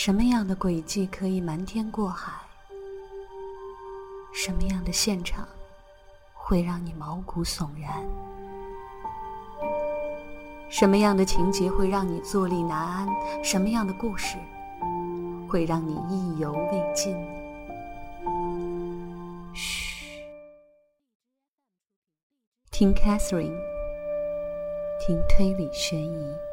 什么样的轨迹可以瞒天过海？什么样的现场会让你毛骨悚然？什么样的情节会让你坐立难安？什么样的故事会让你意犹未尽？嘘，听 Catherine，听推理悬疑。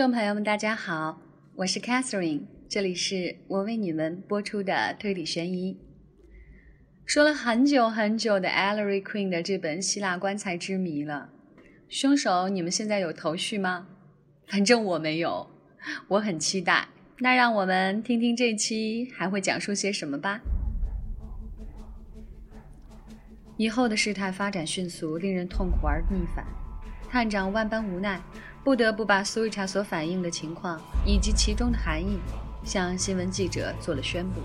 众朋友们，大家好，我是 Catherine，这里是我为你们播出的推理悬疑。说了很久很久的 Ellery Queen 的这本希腊棺材之谜了，凶手你们现在有头绪吗？反正我没有，我很期待。那让我们听听这期还会讲述些什么吧。以后的事态发展迅速，令人痛苦而逆反。探长万般无奈。不得不把苏瑞查所反映的情况以及其中的含义向新闻记者做了宣布。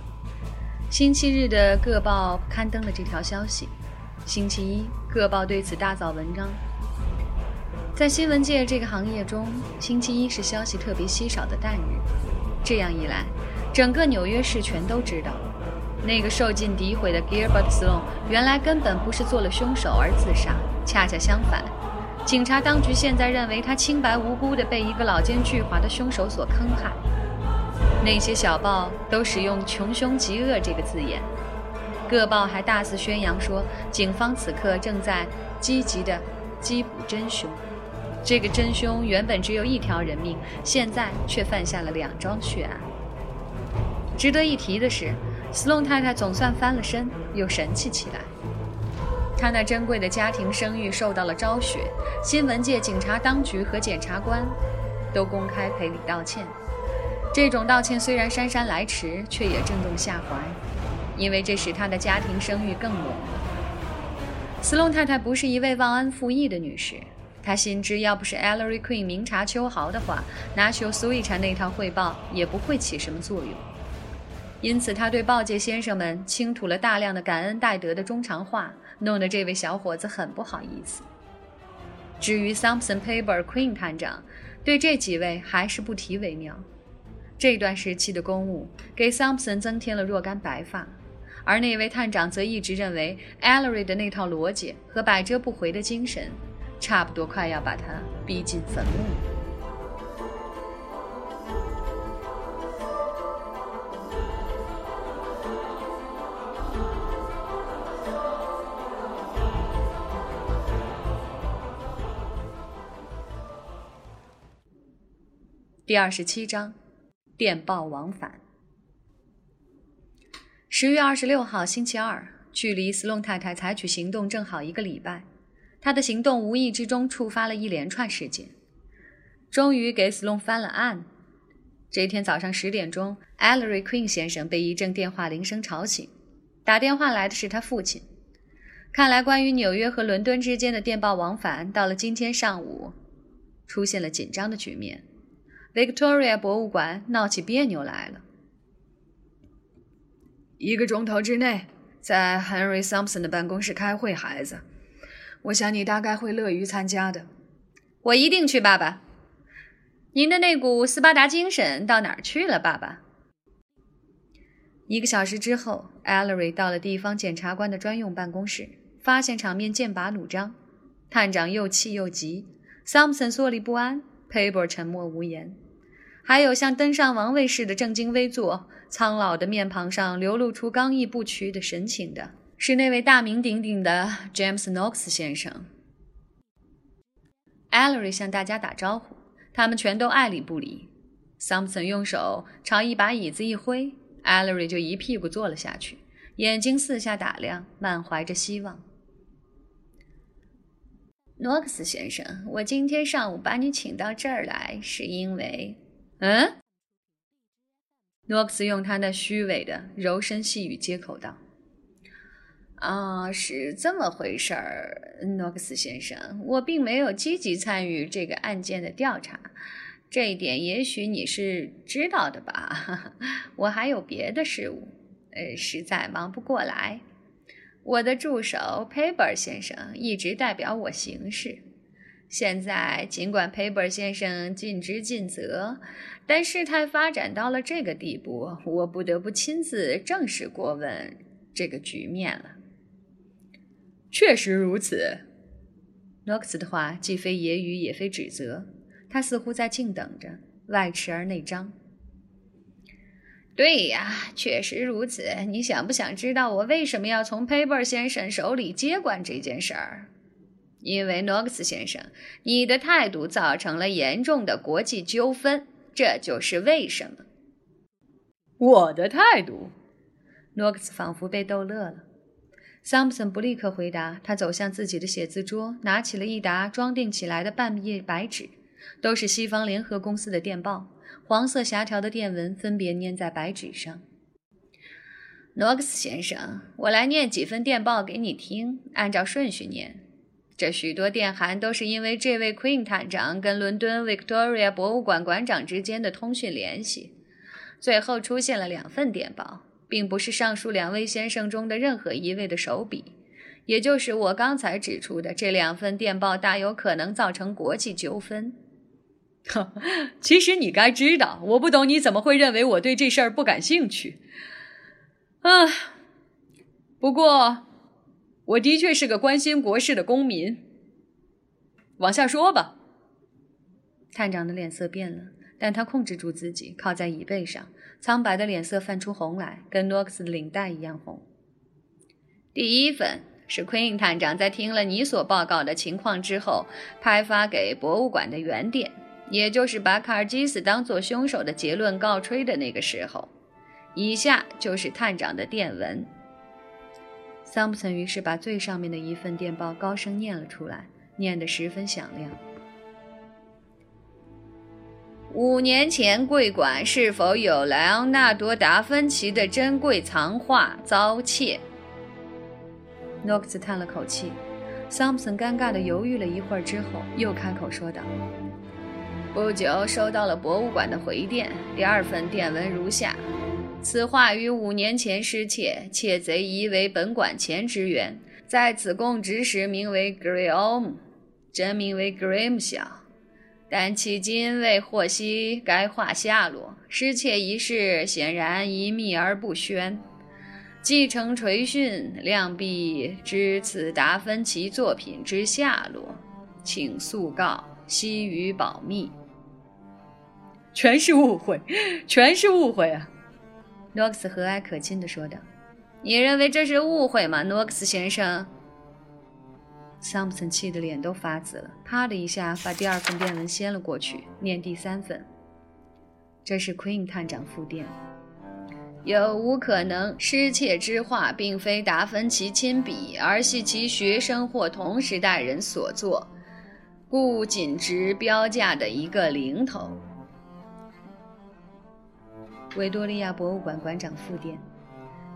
星期日的各报刊登了这条消息，星期一各报对此大造文章。在新闻界这个行业中，星期一是消息特别稀少的淡日。这样一来，整个纽约市全都知道，那个受尽诋毁的 Gilbert Sloan 原来根本不是做了凶手而自杀，恰恰相反。警察当局现在认为他清白无辜地被一个老奸巨猾的凶手所坑害。那些小报都使用“穷凶极恶”这个字眼，各报还大肆宣扬说，警方此刻正在积极地缉捕真凶。这个真凶原本只有一条人命，现在却犯下了两桩血案。值得一提的是，斯隆太太总算翻了身，又神气起来。他那珍贵的家庭声誉受到了昭雪，新闻界、警察当局和检察官都公开赔礼道歉。这种道歉虽然姗姗来迟，却也震动下怀，因为这使他的家庭声誉更稳了。斯隆太太不是一位忘恩负义的女士，她心知要不是 Ellery Queen 明察秋毫的话，拿修苏伊查那套汇报也不会起什么作用。因此，他对报界先生们倾吐了大量的感恩戴德的衷肠话。弄得这位小伙子很不好意思。至于 Thompson、Paper、Queen 探长，对这几位还是不提为妙。这段时期的公务给 Thompson 增添了若干白发，而那位探长则一直认为 Ellery 的那套逻辑和百折不回的精神，差不多快要把他逼进坟墓。第二十七章，电报往返。十月二十六号，星期二，距离斯隆太太采取行动正好一个礼拜。她的行动无意之中触发了一连串事件，终于给斯隆翻了案。这天早上十点钟，Ellery Queen 先生被一阵电话铃声吵醒。打电话来的是他父亲。看来，关于纽约和伦敦之间的电报往返，到了今天上午，出现了紧张的局面。Victoria 博物馆闹起别扭来了。一个钟头之内，在 Henry Thompson 的办公室开会，孩子，我想你大概会乐于参加的。我一定去，爸爸。您的那股斯巴达精神到哪儿去了，爸爸？一个小时之后，Ellery 到了地方检察官的专用办公室，发现场面剑拔弩张，探长又气又急，Thompson 坐立不安，Paper 沉默无言。还有像登上王位似的正襟危坐、苍老的面庞上流露出刚毅不屈的神情的，是那位大名鼎鼎的 James Knox 先生。Ellery 向大家打招呼，他们全都爱理不理。Thompson 用手朝一把椅子一挥，Ellery 就一屁股坐了下去，眼睛四下打量，满怀着希望。诺克斯先生，我今天上午把你请到这儿来，是因为。嗯，诺克斯用他那虚伪的柔声细语接口道：“啊，是这么回事儿，诺克斯先生，我并没有积极参与这个案件的调查，这一点也许你是知道的吧？我还有别的事务，呃，实在忙不过来。我的助手 Paper 先生一直代表我行事。现在，尽管 Paper 先生尽职尽责，但事态发展到了这个地步，我不得不亲自正式过问这个局面了。确实如此。诺克斯的话既非揶揄，也非指责，他似乎在静等着，外弛而内张。对呀，确实如此。你想不想知道我为什么要从 Paper 先生手里接管这件事儿？因为诺克斯先生，你的态度造成了严重的国际纠纷，这就是为什么。我的态度？诺克斯仿佛被逗乐了。桑普森不立刻回答，他走向自己的写字桌，拿起了一沓装订起来的半页白纸，都是西方联合公司的电报。黄色狭条的电文分别粘在白纸上。诺克斯先生，我来念几份电报给你听，按照顺序念。这许多电函都是因为这位 Queen 探长跟伦敦 Victoria 博物馆馆长之间的通讯联系，最后出现了两份电报，并不是上述两位先生中的任何一位的手笔，也就是我刚才指出的这两份电报大有可能造成国际纠纷。其实你该知道，我不懂你怎么会认为我对这事儿不感兴趣。啊，不过我的确是个关心国事的公民。往下说吧。探长的脸色变了，但他控制住自己，靠在椅背上，苍白的脸色泛出红来，跟诺克斯的领带一样红。第一份是 Queen 探长在听了你所报告的情况之后，派发给博物馆的原电。也就是把卡尔基斯当作凶手的结论告吹的那个时候，以下就是探长的电文。桑普森于是把最上面的一份电报高声念了出来，念得十分响亮。五年前，贵馆是否有莱昂纳多·达芬奇的珍贵藏画遭窃？诺克斯叹了口气。桑普森尴尬地犹豫了一会儿之后，又开口说道。不久收到了博物馆的回电，第二份电文如下：此画于五年前失窃，窃贼疑为本馆前职员，在此供职时名为 Graham，真名为 Graham 小，但迄今未获悉该画下落。失窃一事显然一秘而不宣，继承垂训，量必知此达芬奇作品之下落，请速告，悉予保密。全是误会，全是误会啊！诺克斯和蔼可亲地说道。“你认为这是误会吗，诺克斯先生？”桑普森气得脸都发紫了，啪的一下把第二份电文掀了过去，念第三份。这是 Queen 探长复电。有无可能失窃之画并非达芬奇亲笔，而系其学生或同时代人所作，故仅值标价的一个零头。维多利亚博物馆馆长复电，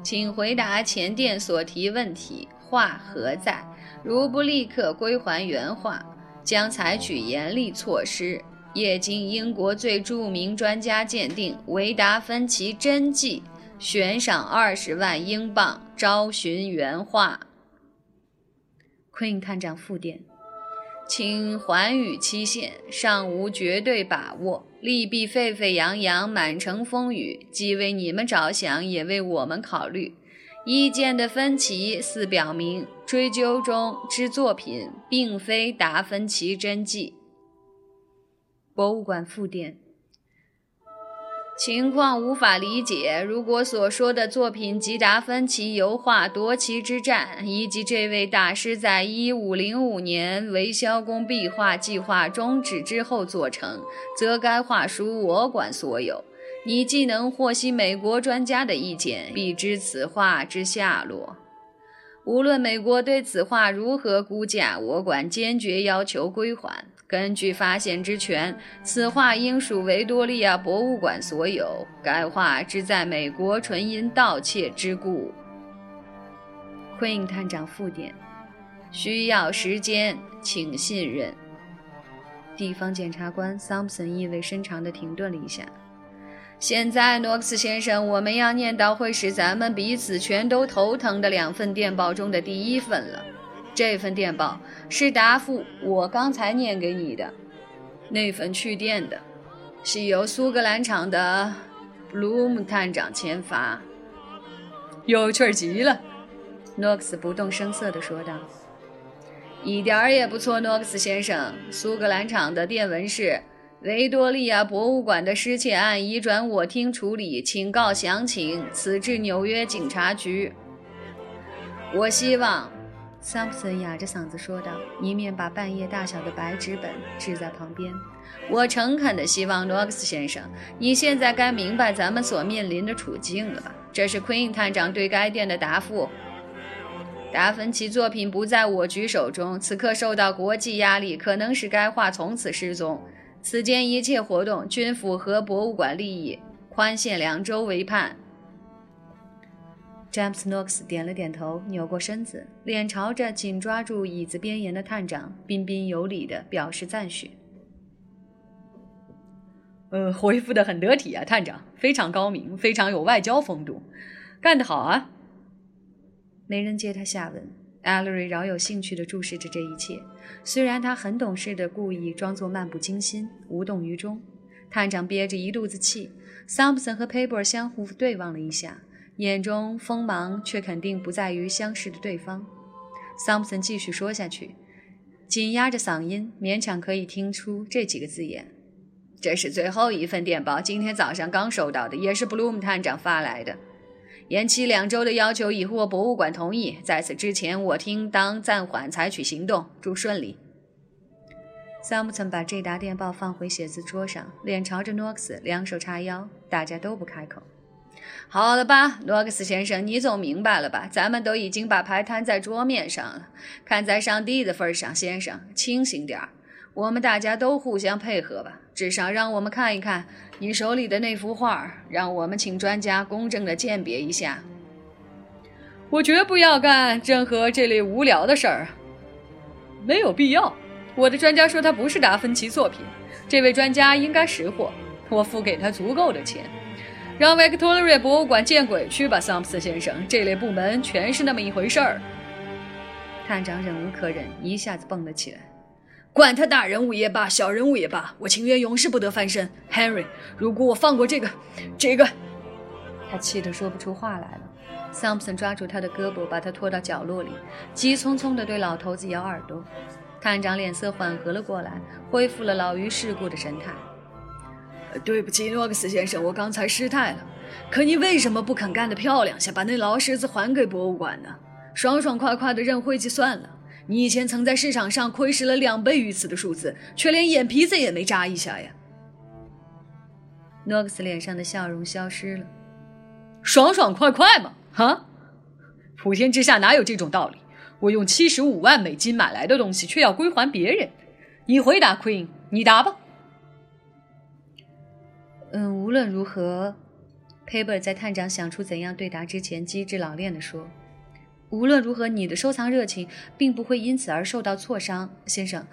请回答前殿所提问题：画何在？如不立刻归还原画，将采取严厉措施。业经英国最著名专家鉴定维达芬奇真迹，悬赏二十万英镑，招寻原画。Queen 探长复电。请还予期限，尚无绝对把握。利弊沸沸扬扬，满城风雨，既为你们着想，也为我们考虑。意见的分歧似表明，追究中之作品并非达芬奇真迹。博物馆复电。情况无法理解。如果所说的作品吉达芬奇油画《夺旗之战》，以及这位大师在一五零五年维肖工壁画计划终止之后做成，则该画书我管所有。你既能获悉美国专家的意见，必知此画之下落。无论美国对此画如何估价，我馆坚决要求归还。根据发现之权，此画应属维多利亚博物馆所有。该画之在美国纯因盗窃之故。Queen 探长复点：“需要时间，请信任。”地方检察官 Thompson 意味深长地停顿了一下。现在，诺克斯先生，我们要念到会使咱们彼此全都头疼的两份电报中的第一份了。这份电报是答复我刚才念给你的那份去电的，是由苏格兰场的布鲁姆探长签发。有趣极了，诺克斯不动声色地说道。一点儿也不错，诺克斯先生。苏格兰场的电文是。维多利亚博物馆的失窃案移转我厅处理，请告详情。此致纽约警察局。我希望，桑普森哑着嗓子说道，一面把半页大小的白纸本置在旁边。我诚恳地希望，诺克斯先生，你现在该明白咱们所面临的处境了吧？这是 Queen 探长对该店的答复。达芬奇作品不在我局手中，此刻受到国际压力，可能使该画从此失踪。此间一切活动均符合博物馆利益，宽限两周为盼。詹姆斯·诺克斯点了点头，扭过身子，脸朝着紧抓住椅子边沿的探长，彬彬有礼地表示赞许。呃，回复的很得体啊，探长，非常高明，非常有外交风度，干得好啊！没人接他下文。艾瑞饶有兴趣地注视着这一切，虽然他很懂事地故意装作漫不经心、无动于衷。探长憋着一肚子气，桑普森和 Paper 相互对望了一下，眼中锋芒却肯定不在于相视的对方。桑普森继续说下去，紧压着嗓音，勉强可以听出这几个字眼：“这是最后一份电报，今天早上刚收到的，也是 Bloom 探长发来的。”延期两周的要求已获博物馆同意。在此之前，我厅当暂缓采取行动。祝顺利。萨姆森把这沓电报放回写字桌上，脸朝着诺克斯，两手叉腰。大家都不开口。好了吧，诺克斯先生，你总明白了吧？咱们都已经把牌摊在桌面上了。看在上帝的份上，先生，清醒点儿。我们大家都互相配合吧，至少让我们看一看你手里的那幅画，让我们请专家公正的鉴别一下。我绝不要干任何这类无聊的事儿，没有必要。我的专家说他不是达芬奇作品，这位专家应该识货，我付给他足够的钱。让维克托利亚博物馆见鬼去吧，桑普森先生，这类部门全是那么一回事儿。探长忍无可忍，一下子蹦了起来。管他大人物也罢，小人物也罢，我情愿永世不得翻身。Henry，如果我放过这个，这个，他气得说不出话来了。桑普森抓住他的胳膊，把他拖到角落里，急匆匆地对老头子咬耳朵。探长脸色缓和了过来，恢复了老于世故的神态。对不起，诺克斯先生，我刚才失态了。可你为什么不肯干得漂亮些，把那老狮子还给博物馆呢？爽爽快快的认晦气算了。你以前曾在市场上窥视了两倍于此的数字，却连眼皮子也没眨一下呀！诺克斯脸上的笑容消失了。爽爽快快嘛？哈！普天之下哪有这种道理？我用七十五万美金买来的东西，却要归还别人。你回答，Queen，你答吧。嗯，无论如何，Paper 在探长想出怎样对答之前，机智老练地说。无论如何，你的收藏热情并不会因此而受到挫伤，先生。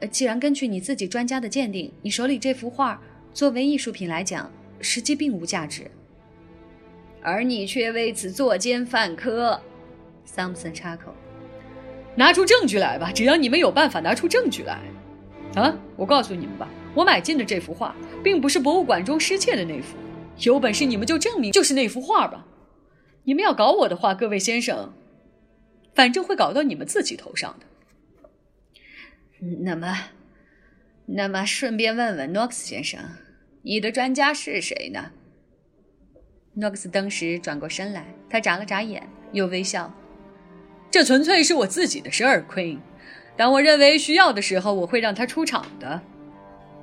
呃，既然根据你自己专家的鉴定，你手里这幅画作为艺术品来讲，实际并无价值，而你却为此作奸犯科。桑普森插口：“拿出证据来吧，只要你们有办法拿出证据来。”啊，我告诉你们吧，我买进的这幅画并不是博物馆中失窃的那幅，有本事你们就证明就是那幅画吧。你们要搞我的话，各位先生。反正会搞到你们自己头上的。那么，那么顺便问问诺克斯先生，你的专家是谁呢？诺克斯当时转过身来，他眨了眨眼，又微笑。这纯粹是我自己的事儿，Queen。当我认为需要的时候，我会让他出场的。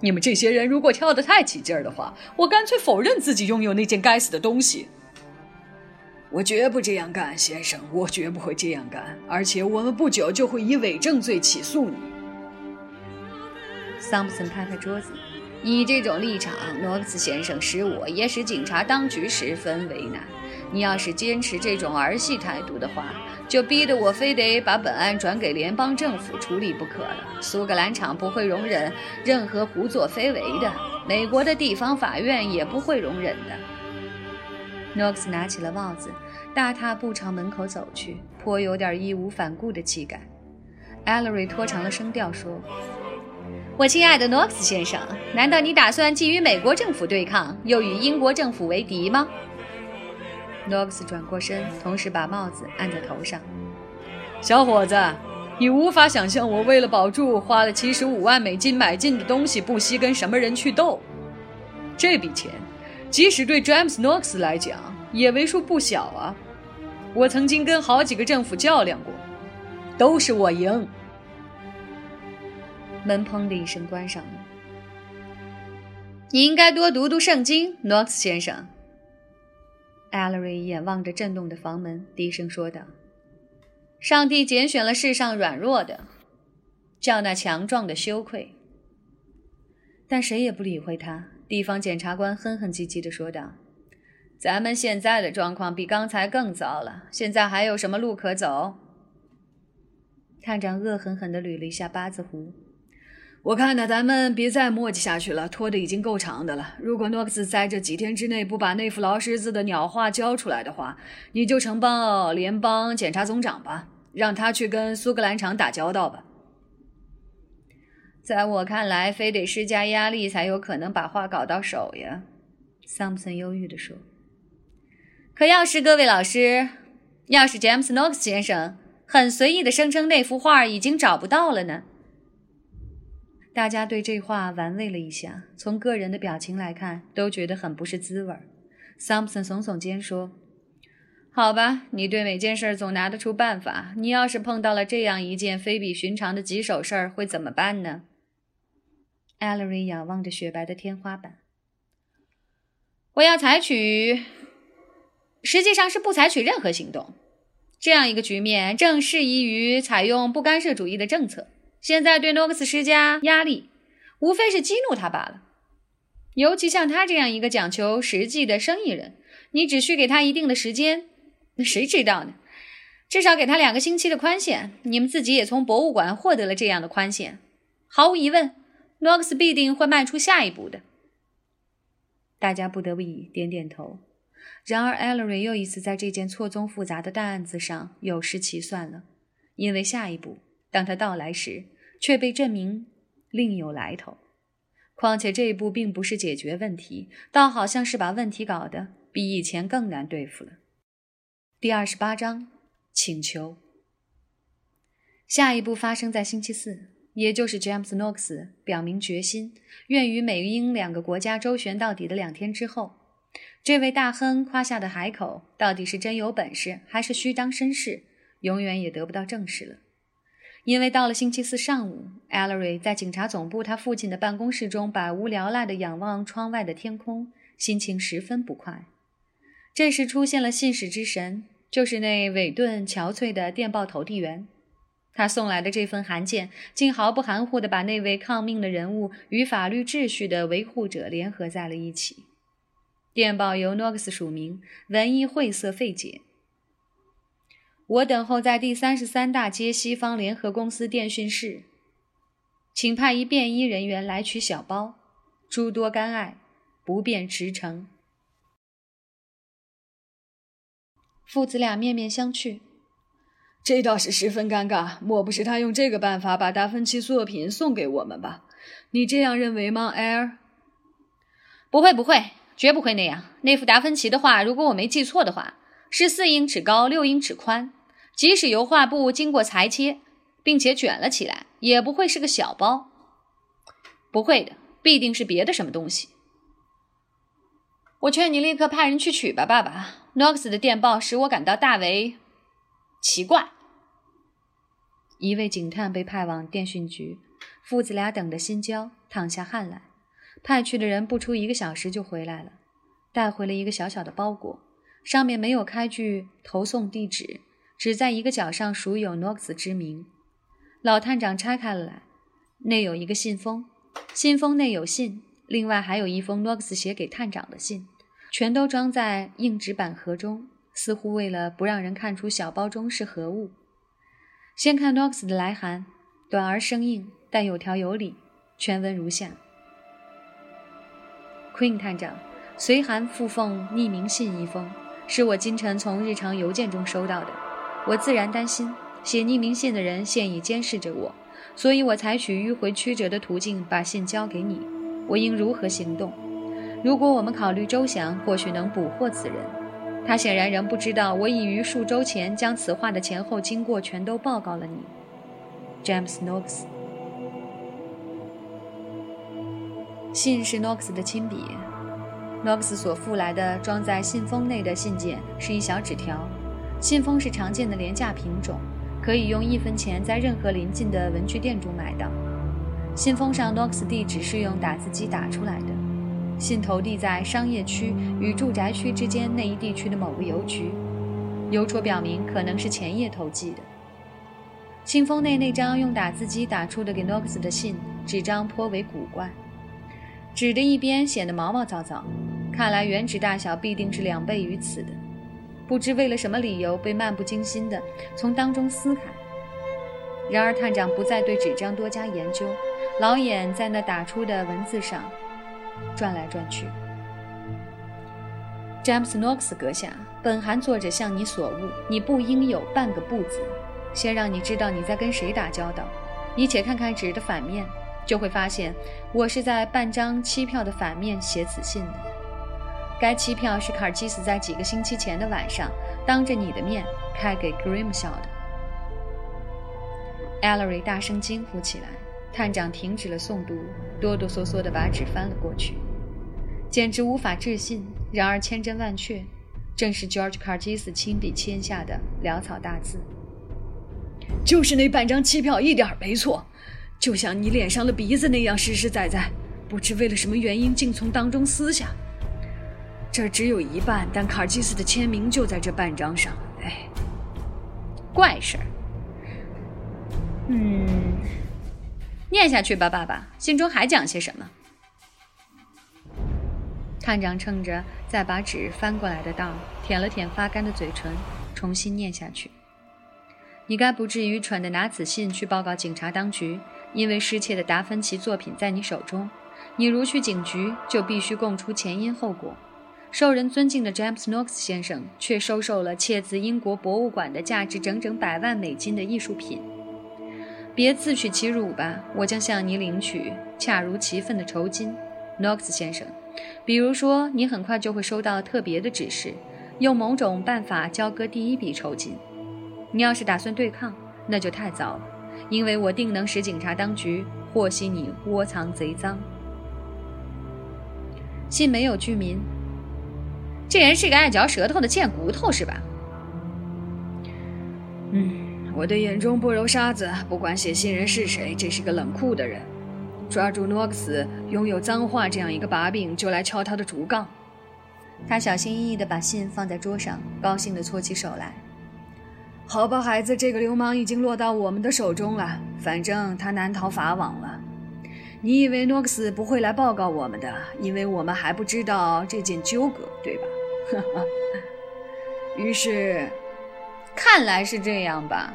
你们这些人如果跳得太起劲儿的话，我干脆否认自己拥有那件该死的东西。我绝不这样干，先生，我绝不会这样干。而且我们不久就会以伪证罪起诉你。桑普森拍拍桌子：“你这种立场，诺克斯先生，使我也使警察当局十分为难。你要是坚持这种儿戏态度的话，就逼得我非得把本案转给联邦政府处理不可了。苏格兰场不会容忍任何胡作非为的，美国的地方法院也不会容忍的。诺克斯拿起了帽子，大踏步朝门口走去，颇有点义无反顾的气概。艾勒瑞拖长了声调说：“我亲爱的诺克斯先生，难道你打算既与美国政府对抗，又与英国政府为敌吗？”诺克斯转过身，同时把帽子按在头上。小伙子，你无法想象我为了保住花了七十五万美金买进的东西，不惜跟什么人去斗。这笔钱，即使对詹姆斯·诺克斯来讲，也为数不小啊。我曾经跟好几个政府较量过。都是我赢。门砰的一声关上了。你应该多读读圣经，诺克斯先生。艾勒瑞眼望着震动的房门，低声说道：“上帝拣选了世上软弱的，叫那强壮的羞愧。”但谁也不理会他。地方检察官哼哼唧唧地说道：“咱们现在的状况比刚才更糟了。现在还有什么路可走？”探长恶狠狠地捋了一下八字胡。我看呢，咱们别再磨叽下去了，拖得已经够长的了。如果诺克斯在这几天之内不把那副劳狮子的鸟话交出来的话，你就呈报联邦检察总长吧，让他去跟苏格兰场打交道吧。在我看来，非得施加压力才有可能把画搞到手呀。桑普森忧郁地说。可要是各位老师，要是詹姆斯·诺克斯先生。很随意的声称那幅画已经找不到了呢。大家对这话玩味了一下，从个人的表情来看，都觉得很不是滋味儿。桑普森耸耸肩说：“好吧，你对每件事总拿得出办法。你要是碰到了这样一件非比寻常的棘手事儿，会怎么办呢？”艾勒瑞仰望着雪白的天花板：“我要采取，实际上是不采取任何行动。”这样一个局面正适宜于采用不干涉主义的政策。现在对诺克斯施加压力，无非是激怒他罢了。尤其像他这样一个讲求实际的生意人，你只需给他一定的时间，那谁知道呢？至少给他两个星期的宽限。你们自己也从博物馆获得了这样的宽限。毫无疑问，诺克斯必定会迈出下一步的。大家不得不以点点头。然而，艾勒瑞又一次在这件错综复杂的大案子上有失其算了，因为下一步，当他到来时，却被证明另有来头。况且这一步并不是解决问题，倒好像是把问题搞得比以前更难对付了。第二十八章，请求。下一步发生在星期四，也就是詹姆斯·诺克斯表明决心，愿与美英两个国家周旋到底的两天之后。这位大亨夸下的海口，到底是真有本事，还是虚张声势，永远也得不到证实了。因为到了星期四上午，，Allery 在警察总部他父亲的办公室中，百无聊赖地仰望窗外的天空，心情十分不快。这时出现了信使之神，就是那韦顿·憔悴的电报投递员。他送来的这份函件，竟毫不含糊地把那位抗命的人物与法律秩序的维护者联合在了一起。电报由诺克斯署名，文艺晦涩费解。我等候在第三十三大街西方联合公司电讯室，请派一便衣人员来取小包。诸多干爱，不便驰骋。父子俩面面相觑，这倒是十分尴尬。莫不是他用这个办法把达芬奇作品送给我们吧？你这样认为吗，艾尔？不会，不会。绝不会那样。那幅达芬奇的画，如果我没记错的话，是四英尺高、六英尺宽。即使油画布经过裁切，并且卷了起来，也不会是个小包。不会的，必定是别的什么东西。我劝你立刻派人去取吧，爸爸。诺克斯的电报使我感到大为奇怪。一位警探被派往电讯局，父子俩等得心焦，淌下汗来。派去的人不出一个小时就回来了，带回了一个小小的包裹，上面没有开具投送地址，只在一个角上署有诺克斯之名。老探长拆开了来，内有一个信封，信封内有信，另外还有一封诺克斯写给探长的信，全都装在硬纸板盒中，似乎为了不让人看出小包中是何物。先看 Knox 的来函，短而生硬，但有条有理，全文如下：Queen 探长，随函附奉匿名信一封，是我今晨从日常邮件中收到的。我自然担心写匿名信的人现已监视着我，所以我采取迂回曲折的途径把信交给你。我应如何行动？如果我们考虑周详，或许能捕获此人。他显然仍不知道，我已于数周前将此话的前后经过全都报告了你，James Knox。信是 Knox 的亲笔，Knox 所附来的装在信封内的信件是一小纸条。信封是常见的廉价品种，可以用一分钱在任何临近的文具店中买到。信封上 Knox 地址是用打字机打出来的。信投递在商业区与住宅区之间那一地区的某个邮局，邮戳表明可能是前夜投寄的。信封内那张用打字机打出的给 Knox 的信，纸张颇为古怪，纸的一边显得毛毛躁躁，看来原纸大小必定是两倍于此的。不知为了什么理由，被漫不经心地从当中撕开。然而探长不再对纸张多加研究，老眼在那打出的文字上。转来转去。詹姆斯·诺克斯阁下，本函作者向你所悟，你不应有半个不字。先让你知道你在跟谁打交道。你且看看纸的反面，就会发现我是在半张期票的反面写此信的。该期票是卡尔基斯在几个星期前的晚上，当着你的面开给 Grimshaw 的。艾勒瑞大声惊呼起来。探长停止了诵读，哆哆嗦嗦地把纸翻了过去，简直无法置信。然而千真万确，正是 George Cargis 亲笔签下的潦草大字。就是那半张期票，一点没错，就像你脸上的鼻子那样实实在在。不知为了什么原因，竟从当中撕下。这只有一半，但卡尔基斯的签名就在这半张上。哎，怪事儿。嗯。念下去吧，爸爸。信中还讲些什么？探长趁着再把纸翻过来的当，舔了舔发干的嘴唇，重新念下去。你该不至于蠢的拿此信去报告警察当局，因为失窃的达芬奇作品在你手中。你如去警局，就必须供出前因后果。受人尊敬的 James Knox 先生却收受了窃自英国博物馆的价值整整百万美金的艺术品。别自取其辱吧，我将向你领取恰如其分的酬金，Knox 先生。比如说，你很快就会收到特别的指示，用某种办法交割第一笔酬金。你要是打算对抗，那就太早了，因为我定能使警察当局获悉你窝藏贼赃。信没有居民，这人是个爱嚼舌头的贱骨头，是吧？嗯。我的眼中不揉沙子，不管写信人是谁，这是个冷酷的人。抓住诺克斯拥有脏话这样一个把柄，就来敲他的竹杠。他小心翼翼地把信放在桌上，高兴地搓起手来。好吧，孩子，这个流氓已经落到我们的手中了。反正他难逃法网了。你以为诺克斯不会来报告我们的？因为我们还不知道这件纠葛，对吧？于是。看来是这样吧。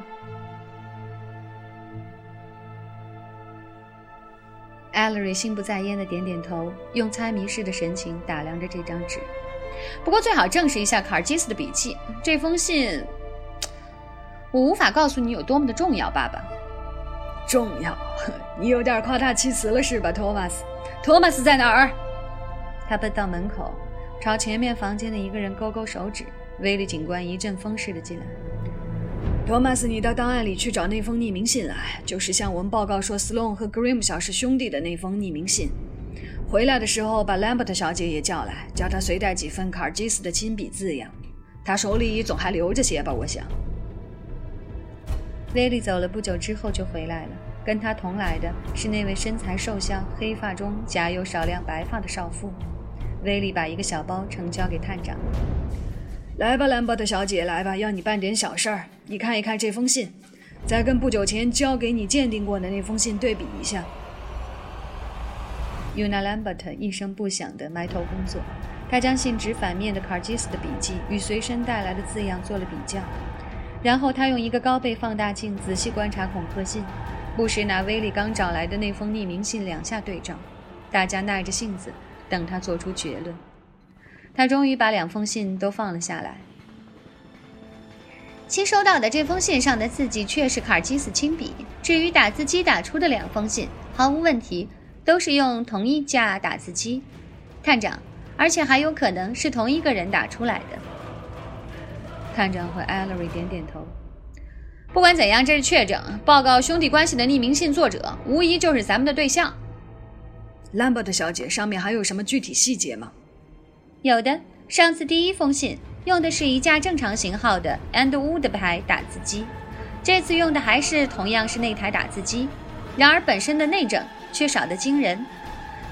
艾勒瑞心不在焉的点点头，用猜谜似的神情打量着这张纸。不过最好证实一下卡尔基斯的笔记。这封信，我无法告诉你有多么的重要，爸爸。重要？你有点夸大其词了是吧，托马斯？托马斯在哪儿？他奔到门口，朝前面房间的一个人勾勾手指。威利警官一阵风似的进来。托马斯，你到档案里去找那封匿名信来，就是向我们报告说斯隆和格 m 小是兄弟的那封匿名信。回来的时候把兰伯特小姐也叫来，叫她随带几份卡尔基斯的亲笔字样。他手里总还留着些吧，我想。威利走了不久之后就回来了，跟他同来的是那位身材瘦削、黑发中夹有少量白发的少妇。威利把一个小包呈交给探长。来吧，兰伯特小姐，来吧，要你办点小事儿。你看一看这封信，再跟不久前交给你鉴定过的那封信对比一下。unalambert 一声不响地埋头工作，他将信纸反面的卡尔基斯的笔记与随身带来的字样做了比较，然后他用一个高倍放大镜仔细观察恐吓信，不时拿威利刚找来的那封匿名信两下对照。大家耐着性子等他做出结论。他终于把两封信都放了下来。新收到的这封信上的字迹却是卡尔基斯亲笔。至于打字机打出的两封信，毫无问题，都是用同一架打字机，探长，而且还有可能是同一个人打出来的。探长和艾 r y 点点头。不管怎样，这是确诊报告兄弟关系的匿名信作者，无疑就是咱们的对象。兰伯特小姐，上面还有什么具体细节吗？有的，上次第一封信。用的是一架正常型号的 Andwood 牌打字机，这次用的还是同样是那台打字机，然而本身的内证却少得惊人。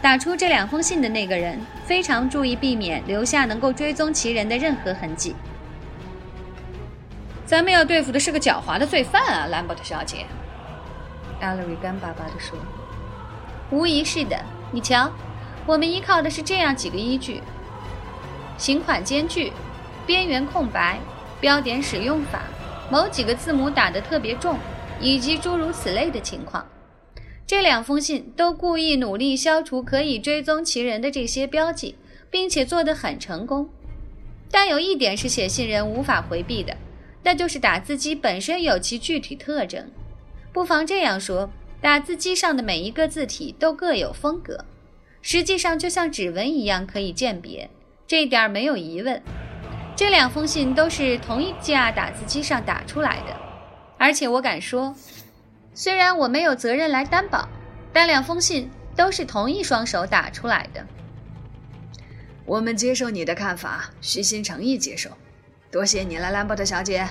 打出这两封信的那个人非常注意避免留下能够追踪其人的任何痕迹。咱们要对付的是个狡猾的罪犯啊，兰伯特小姐。艾 r y 干巴巴地说：“无疑是的，你瞧，我们依靠的是这样几个依据：刑款间距。”边缘空白、标点使用法、某几个字母打得特别重，以及诸如此类的情况。这两封信都故意努力消除可以追踪其人的这些标记，并且做得很成功。但有一点是写信人无法回避的，那就是打字机本身有其具体特征。不妨这样说：打字机上的每一个字体都各有风格，实际上就像指纹一样可以鉴别，这一点没有疑问。这两封信都是同一架打字机上打出来的，而且我敢说，虽然我没有责任来担保，但两封信都是同一双手打出来的。我们接受你的看法，虚心诚意接受。多谢你了，兰伯特小姐。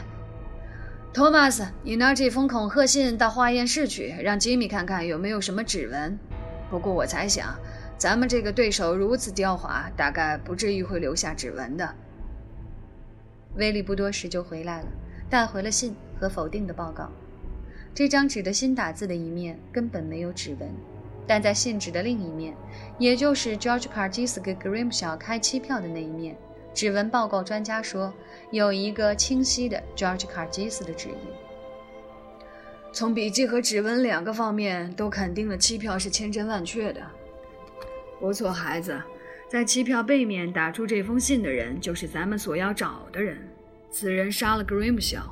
托马斯，你拿这封恐吓信到化验室去，让吉米看看有没有什么指纹。不过我猜想，咱们这个对手如此狡猾，大概不至于会留下指纹的。威利不多时就回来了，带回了信和否定的报告。这张纸的新打字的一面根本没有指纹，但在信纸的另一面，也就是 George Cargis 给 Grimshaw 开期票的那一面，指纹报告专家说有一个清晰的 George Cargis 的指印。从笔迹和指纹两个方面都肯定了期票是千真万确的。不错，孩子。在期票背面打出这封信的人，就是咱们所要找的人。此人杀了 Grimshaw，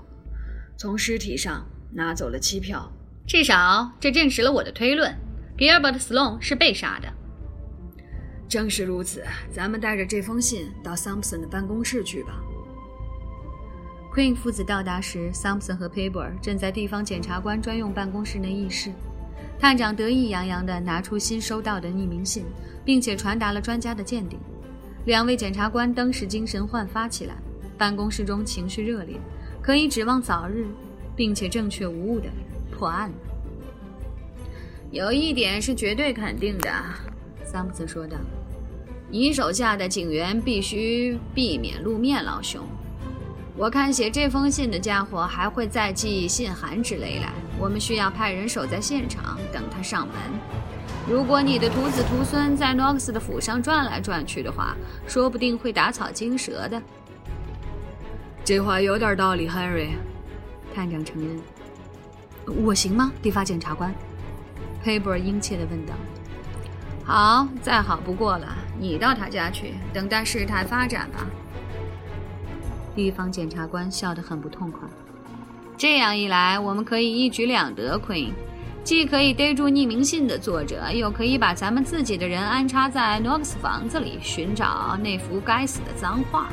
从尸体上拿走了期票。至少这证实了我的推论：Gilbert Sloane 是被杀的。正是如此，咱们带着这封信到 Thompson 的办公室去吧。Queen 父子到达时，Thompson 和 Paper 正在地方检察官专用办公室内议事。探长得意洋洋地拿出新收到的匿名信。并且传达了专家的鉴定，两位检察官登时精神焕发起来，办公室中情绪热烈，可以指望早日并且正确无误的破案。有一点是绝对肯定的，桑普斯说道：“你手下的警员必须避免露面，老兄。我看写这封信的家伙还会再寄信函之类来，我们需要派人守在现场等他上门。”如果你的徒子徒孙在诺克斯的府上转来转去的话，说不定会打草惊蛇的。这话有点道理，Henry。探长承认。我行吗，地方检察官？佩伯殷切地问道。好，再好不过了。你到他家去，等待事态发展吧。地方检察官笑得很不痛快。这样一来，我们可以一举两得，Queen。既可以逮住匿名信的作者，又可以把咱们自己的人安插在诺克斯房子里寻找那幅该死的脏画。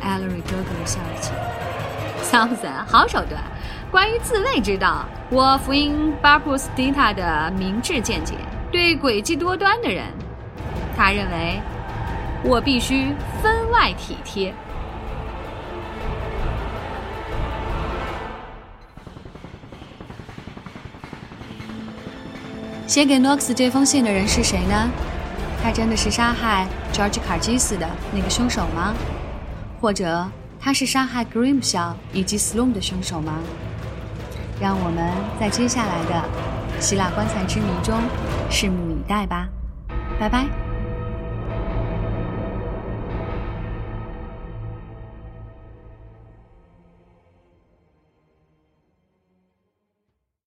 艾伦瑞咯咯地笑了起来。桑普森，好手段！关于自卫之道，我福音巴普斯蒂塔的明智见解。对诡计多端的人，他认为我必须分外体贴。写给 Knox 这封信的人是谁呢？他真的是杀害 George 卡基斯的那个凶手吗？或者他是杀害 Grim 小以及 Sloan 的凶手吗？让我们在接下来的希腊棺材之谜中拭目以待吧。拜拜。